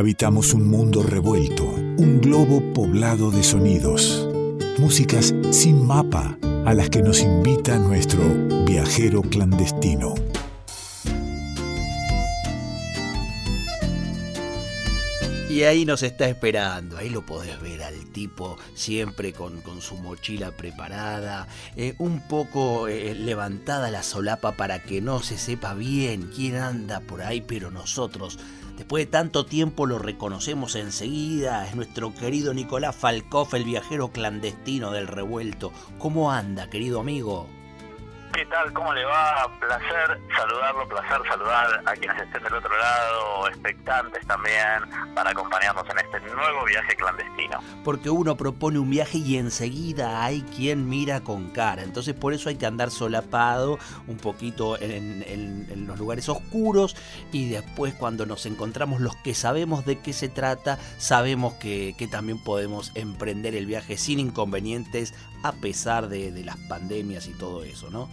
Habitamos un mundo revuelto, un globo poblado de sonidos, músicas sin mapa a las que nos invita nuestro viajero clandestino. Y ahí nos está esperando, ahí lo podés ver al tipo siempre con, su mochila preparada, eh, un poco eh, levantada la solapa para que no se sepa bien quién anda por ahí, pero nosotros, después de tanto tiempo, lo reconocemos enseguida. Es nuestro querido Nicolás Falcoff, el viajero clandestino del revuelto. ¿Cómo anda, querido amigo? ¿Qué tal? ¿Cómo le va? Placer saludarlo, placer saludar a quienes estén del otro lado, expectantes también, para acompañarnos en este nuevo viaje clandestino. Porque uno propone un viaje y enseguida hay quien mira con cara. Entonces por eso hay que andar solapado un poquito en, los lugares oscuros y después cuando nos encontramos los que sabemos de qué se trata, sabemos que, también podemos emprender el viaje sin inconvenientes a pesar de las pandemias y todo eso, ¿no?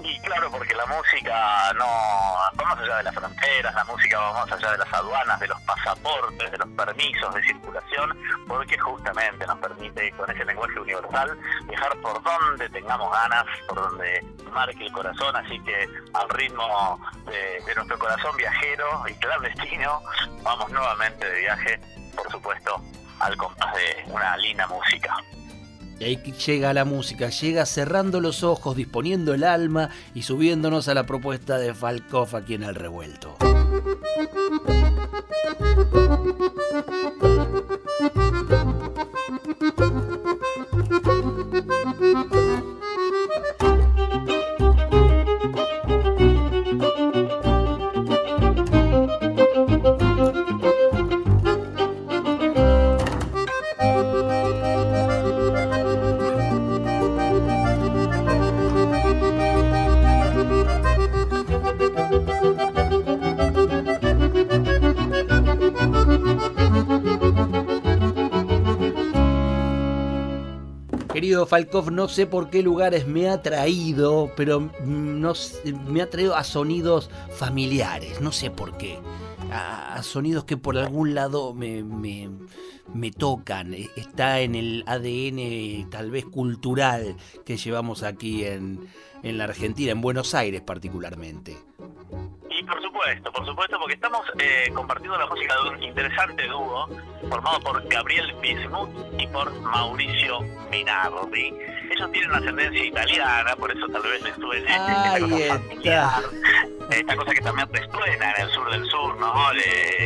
Y claro, porque la música no va más allá de las fronteras, la música va más allá de las aduanas, de los pasaportes, de los permisos de circulación, porque justamente nos permite con ese lenguaje universal viajar por donde tengamos ganas, por donde marque el corazón, así que al ritmo de, de nuestro corazón viajero y clandestino, vamos nuevamente de viaje, por supuesto, al compás de una linda música. Y ahí llega la música, llega cerrando los ojos, disponiendo el alma y subiéndonos a la propuesta de Falcoff aquí en el revuelto. Falkov, no sé por qué lugares me ha traído, pero no, me ha traído a sonidos familiares, no sé por qué. A, sonidos que por algún lado me, me, tocan. E, está en el ADN tal vez cultural que llevamos aquí en, en la Argentina, en Buenos Aires particularmente. Supuesto, por supuesto, porque estamos eh, compartiendo la música de un interesante dúo formado por Gabriel Bismuth y por Mauricio Minardi. Ellos tienen ascendencia italiana, por eso tal vez les suene esta cosa familiar, esta cosa que también les suena en el sur del sur, ¿no?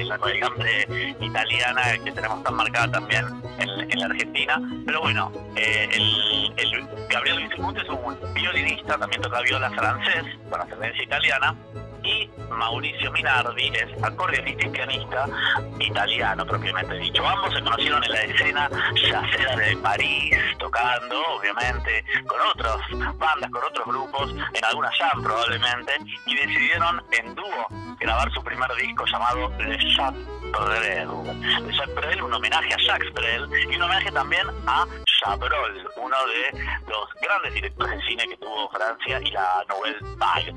la navegante italiana que tenemos tan marcada también en, la Argentina. Pero bueno, eh, el, el Gabriel Bismuth es un violinista, también toca viola francés, con ascendencia italiana y Mauricio Minardi es acordeonista y pianista italiano propiamente dicho. Ambos se conocieron en la escena yacera de París, tocando obviamente con otras bandas, con otros grupos, en alguna jam probablemente, y decidieron en dúo grabar su primer disco llamado Le Chat Brel. Le Chat Brel, un homenaje a Jacques Brel y un homenaje también a Chabrol, uno de los grandes directores de cine que tuvo Francia y la Nouvelle Vague.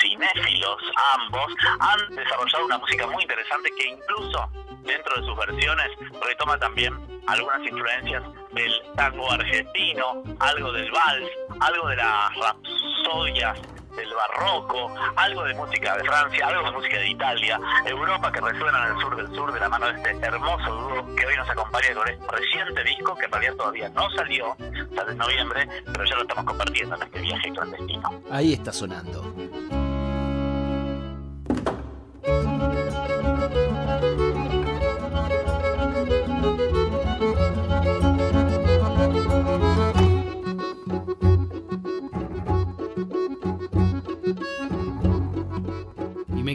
Cinéfilos ambos, han desarrollado una música muy interesante que incluso dentro de sus versiones retoma también algunas influencias del tango argentino, algo del vals, algo de las rapsodias barroco, algo de música de Francia, algo de música de Italia, Europa que resuena en el sur del sur de la mano de este hermoso dúo que hoy nos acompaña con este reciente disco que en realidad todavía no salió, sale en noviembre, pero ya lo estamos compartiendo en este viaje clandestino. Ahí está sonando.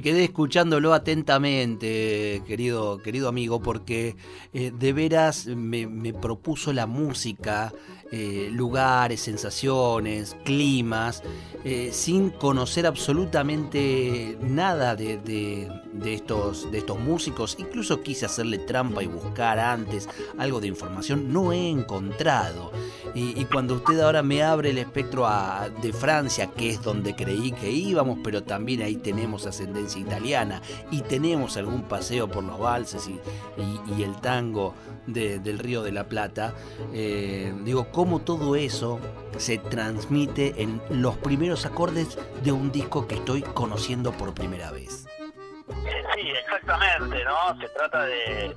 Quedé escuchándolo atentamente, querido, querido amigo, porque eh, de veras me, propuso la música eh, lugares, sensaciones, climas, eh, sin conocer absolutamente nada de, estos, de estos músicos. Incluso quise hacerle trampa y buscar antes algo de información, no he encontrado. Y, cuando usted ahora me abre el espectro de Francia, que es donde creí que íbamos, pero también ahí tenemos ascendencia italiana y tenemos algún paseo por los valses y, el tango del Río de la Plata, eh, digo, cómo todo eso se transmite en los primeros acordes de un disco que estoy conociendo por primera vez. Sí, exactamente, ¿no? Se trata de,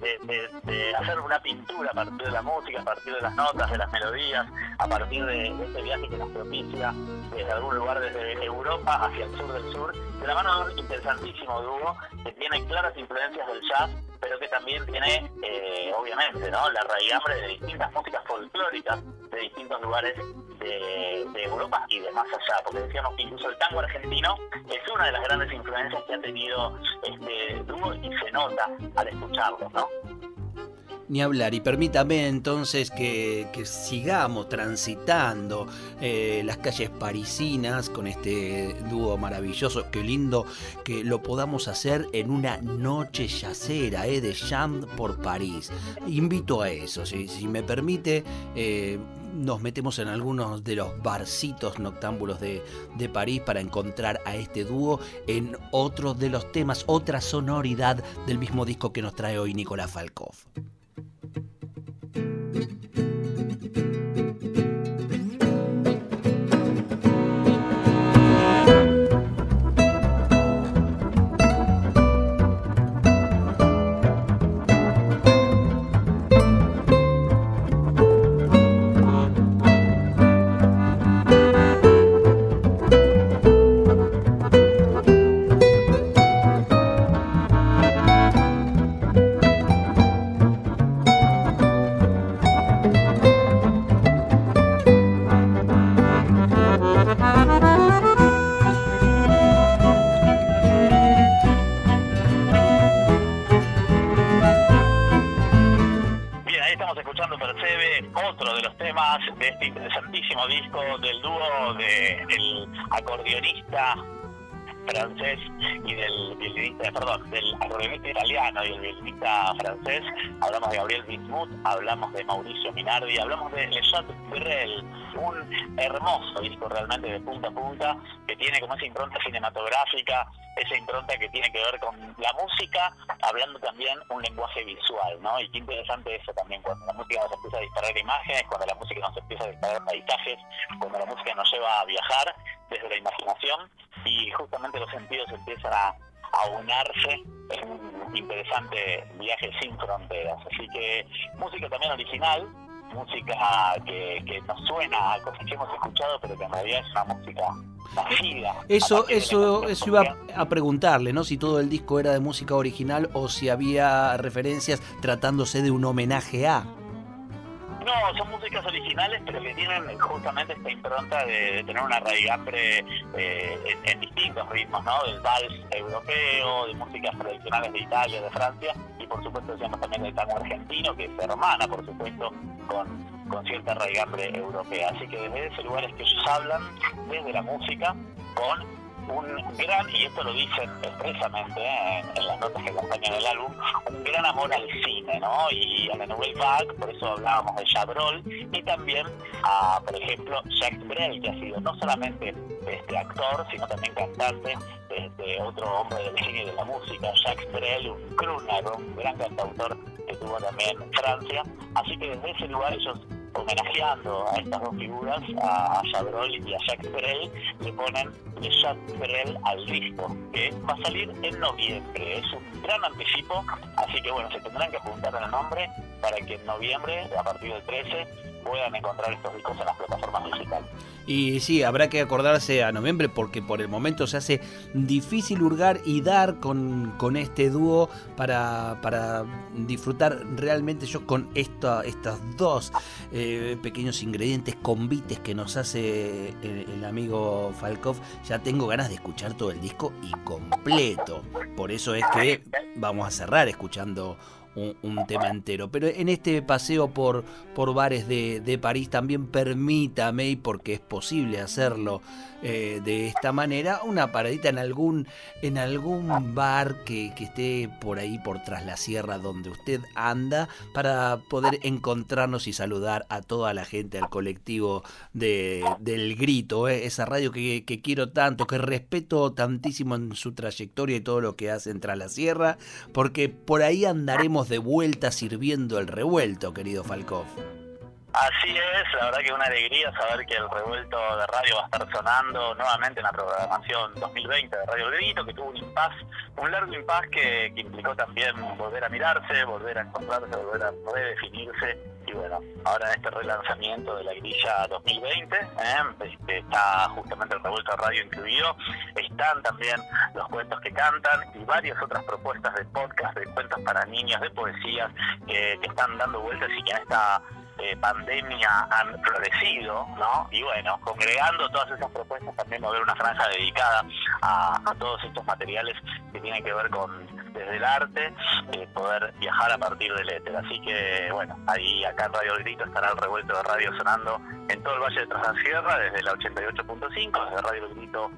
hacer una pintura a partir de la música, a partir de las notas, de las melodías, a partir de, este viaje que nos propicia desde algún lugar desde Europa hacia el sur del sur, de la mano de un interesantísimo dúo que tiene claras influencias del jazz, pero que también tiene, eh, obviamente, ¿no? La raigambre de distintas músicas folclóricas de distintos lugares de, Europa y de más allá, porque decíamos que incluso el tango argentino es una de las grandes influencias que ha tenido este dúo y se nota al escucharlo, ¿no? Ni hablar, y permítame entonces que, sigamos transitando eh, las calles parisinas con este dúo maravilloso. Qué lindo que lo podamos hacer en una noche yacera eh, de Chant por París. Invito a eso, si, me permite. Eh, nos metemos en algunos de los barcitos noctámbulos de, París para encontrar a este dúo en otros de los temas, otra sonoridad del mismo disco que nos trae hoy Nicolás Falkov. Francés y del violinista, perdón, del acordeonista italiano y el violinista francés, hablamos de Gabriel Bismuth, hablamos de Mauricio Minardi, hablamos de Le Chat un hermoso disco realmente de punta a punta, que tiene como esa impronta cinematográfica, esa impronta que tiene que ver con la música, hablando también un lenguaje visual, ¿no? Y qué interesante eso también, cuando la música nos empieza a disparar imágenes, cuando la música nos empieza a disparar paisajes, cuando la música nos lleva a viajar desde la imaginación y justamente los sentidos empiezan a, a unarse en un interesante viaje sin fronteras. Así que música también original, música que, que nos suena a cosas que hemos escuchado, pero que en realidad es una música nacida. Eso, eso, eso iba a preguntarle, ¿no? Si todo el disco era de música original o si había referencias tratándose de un homenaje a. Son músicas originales, pero que tienen justamente esta impronta de, tener una raigambre eh, en, distintos ritmos, ¿no? Del vals europeo, de músicas tradicionales de Italia, de Francia, y por supuesto decíamos también del tango argentino, que se hermana, por supuesto, con, con cierta raigambre europea. Así que desde ese lugar es que ellos hablan, desde la música, con un gran, y esto lo dicen expresamente ¿eh? en, las notas que acompañan el álbum, un gran amor al cine, ¿no? Y a la Nouvelle Vague, por eso hablábamos de Chabrol, y también a, por ejemplo, Jacques Brel, que ha sido no solamente este actor, sino también cantante, este, otro hombre del cine y de la música, Jacques Brel, un crooner, un gran cantautor que tuvo también Francia. Así que desde ese lugar ellos homenajeando a estas dos figuras, a, a Chabrol y a Jacques Brel, le ponen de Jacques Brel al disco, que va a salir en noviembre. Es un gran anticipo, así que bueno, se tendrán que apuntar el nombre para que en noviembre, a partir del 13, puedan encontrar estos discos en las plataformas digitales. Y sí, habrá que acordarse a noviembre porque por el momento se hace difícil hurgar y dar con, con este dúo para, para, disfrutar realmente yo con esta, estos dos eh, pequeños ingredientes, convites que nos hace el, el, amigo Falkov. Ya tengo ganas de escuchar todo el disco y completo. Por eso es que vamos a cerrar escuchando un, tema entero. Pero en este paseo por, por bares de, de París también permítame, porque es posible hacerlo eh, de esta manera, una paradita en algún, en algún bar que, que, esté por ahí, por tras la sierra donde usted anda, para poder encontrarnos y saludar a toda la gente, al colectivo de, del grito, eh, esa radio que, que quiero tanto, que respeto tantísimo en su trayectoria y todo lo que hace tras la sierra, porque por ahí andaremos de vuelta sirviendo el revuelto, querido Falkov. Así es, la verdad que una alegría saber que el revuelto de radio va a estar sonando nuevamente en la programación 2020 de Radio El que tuvo un impas, un largo impas que, implicó también volver a mirarse, volver a encontrarse, volver a redefinirse. Y bueno, ahora este relanzamiento de la grilla 2020, ¿eh? Este, está justamente el revuelto de radio incluido, están también los cuentos que cantan y varias otras propuestas de podcast, de cuentos para niños, de poesías que, que están dando vueltas y que en esta eh, pandemia han florecido, ¿no? Y bueno, congregando todas esas propuestas también va a haber una franja dedicada a, todos estos materiales que tienen que ver con desde el arte, eh, poder viajar a partir del éter. Así que bueno, ahí acá en Radio Grito estará el revuelto de radio sonando en todo el Valle de Tras Sierra, desde la 88.5, desde Radio El Grito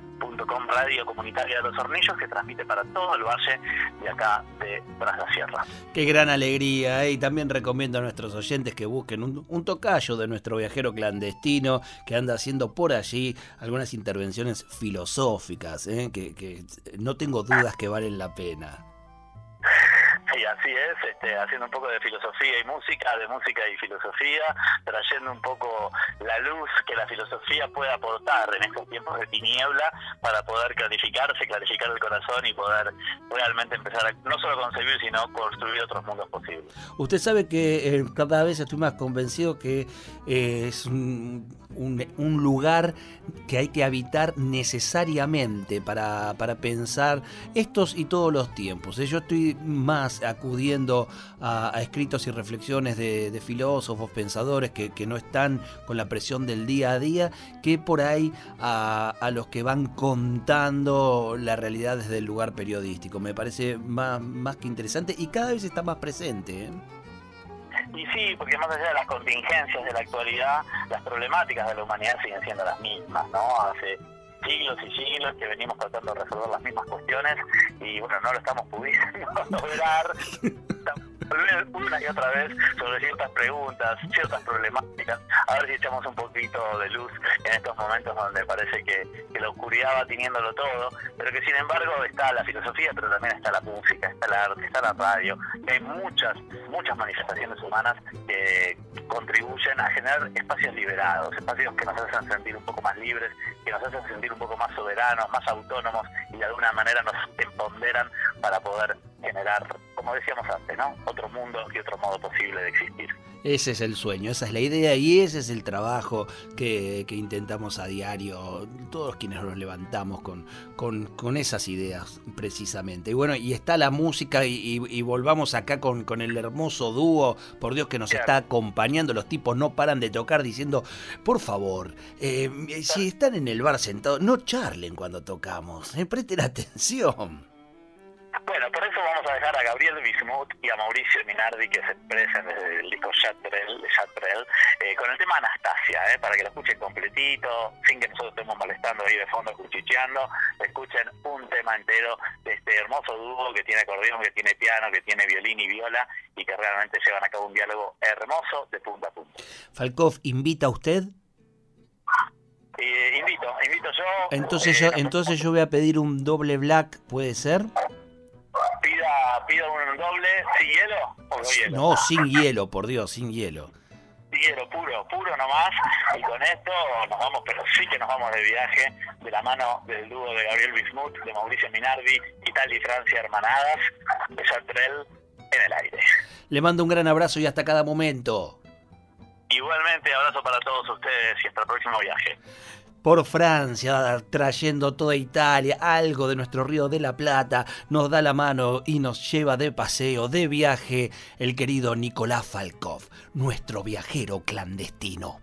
com Radio Comunitaria de los Hornillos, que transmite para todo el valle de acá de Tras la Sierra. Qué gran alegría, ¿eh? y también recomiendo a nuestros oyentes que busquen un, tocayo de nuestro viajero clandestino que anda haciendo por allí algunas intervenciones filosóficas, ¿eh? que no tengo dudas que valen la pena. Sí, así es, este, haciendo un poco de filosofía y música, de música y filosofía, trayendo un poco la luz que la filosofía puede aportar en estos tiempos de tiniebla para poder clarificarse, clarificar el corazón y poder realmente empezar a no solo concebir, sino construir otros mundos posibles. Usted sabe que eh, cada vez estoy más convencido que eh, es un un, lugar que hay que habitar necesariamente para, pensar estos y todos los tiempos. ¿eh? Yo estoy más acudiendo a, escritos y reflexiones de, filósofos, pensadores que, no están con la presión del día a día, que por ahí a, los que van contando la realidad desde el lugar periodístico. Me parece más, más que interesante y cada vez está más presente. ¿eh? Y sí, porque más allá de las contingencias de la actualidad, las problemáticas de la humanidad siguen siendo las mismas, ¿no? Hace siglos y siglos que venimos tratando de resolver las mismas cuestiones y bueno, no lo estamos pudiendo lograr una y otra vez sobre ciertas preguntas, ciertas problemáticas, a ver si echamos un poquito de luz en estos momentos donde parece que, la oscuridad va teniéndolo todo, pero que sin embargo está la filosofía, pero también está la música, está el arte, está la radio, hay muchas, muchas manifestaciones humanas que contribuyen a generar espacios liberados, espacios que nos hacen sentir un poco más libres, que nos hacen sentir un poco más soberanos, más autónomos y de alguna manera nos empoderan para poder generar, como decíamos antes, ¿no? Otro mundo y otro modo posible de existir. Ese es el sueño, esa es la idea y ese es el trabajo que, intentamos a diario, todos quienes nos levantamos con, con, esas ideas precisamente. Y bueno, y está la música y, volvamos acá con, con, el hermoso dúo, por Dios que nos está acompañando, los tipos no paran de tocar diciendo, por favor, eh, si están en el bar sentados, no charlen cuando tocamos, eh, presten atención. Bueno, por eso Bismuth y a Mauricio Minardi que se expresen desde el disco Chatrell, eh, con el tema Anastasia, eh, para que lo escuchen completito, sin que nosotros estemos molestando ahí de fondo, cuchicheando, escuchen un tema entero de este hermoso dúo que tiene acordeón, que tiene piano, que tiene violín y viola y que realmente llevan a cabo un diálogo hermoso de punta a punta. Falkov, ¿invita a usted? Eh, invito, invito yo. Entonces yo, entonces yo voy a pedir un doble black, ¿puede ser? Pida, un doble sin hielo o no hielo. No, sin hielo, por Dios, sin hielo. Sin hielo, puro, puro nomás. Y con esto nos vamos, pero sí que nos vamos de viaje de la mano del dúo de Gabriel Bismuth, de Mauricio Minardi, Italia y Francia hermanadas, de Sartrell en el aire. Le mando un gran abrazo y hasta cada momento. Igualmente, abrazo para todos ustedes y hasta el próximo viaje por Francia, trayendo toda Italia, algo de nuestro río de la Plata, nos da la mano y nos lleva de paseo, de viaje, el querido Nicolás Falkov, nuestro viajero clandestino.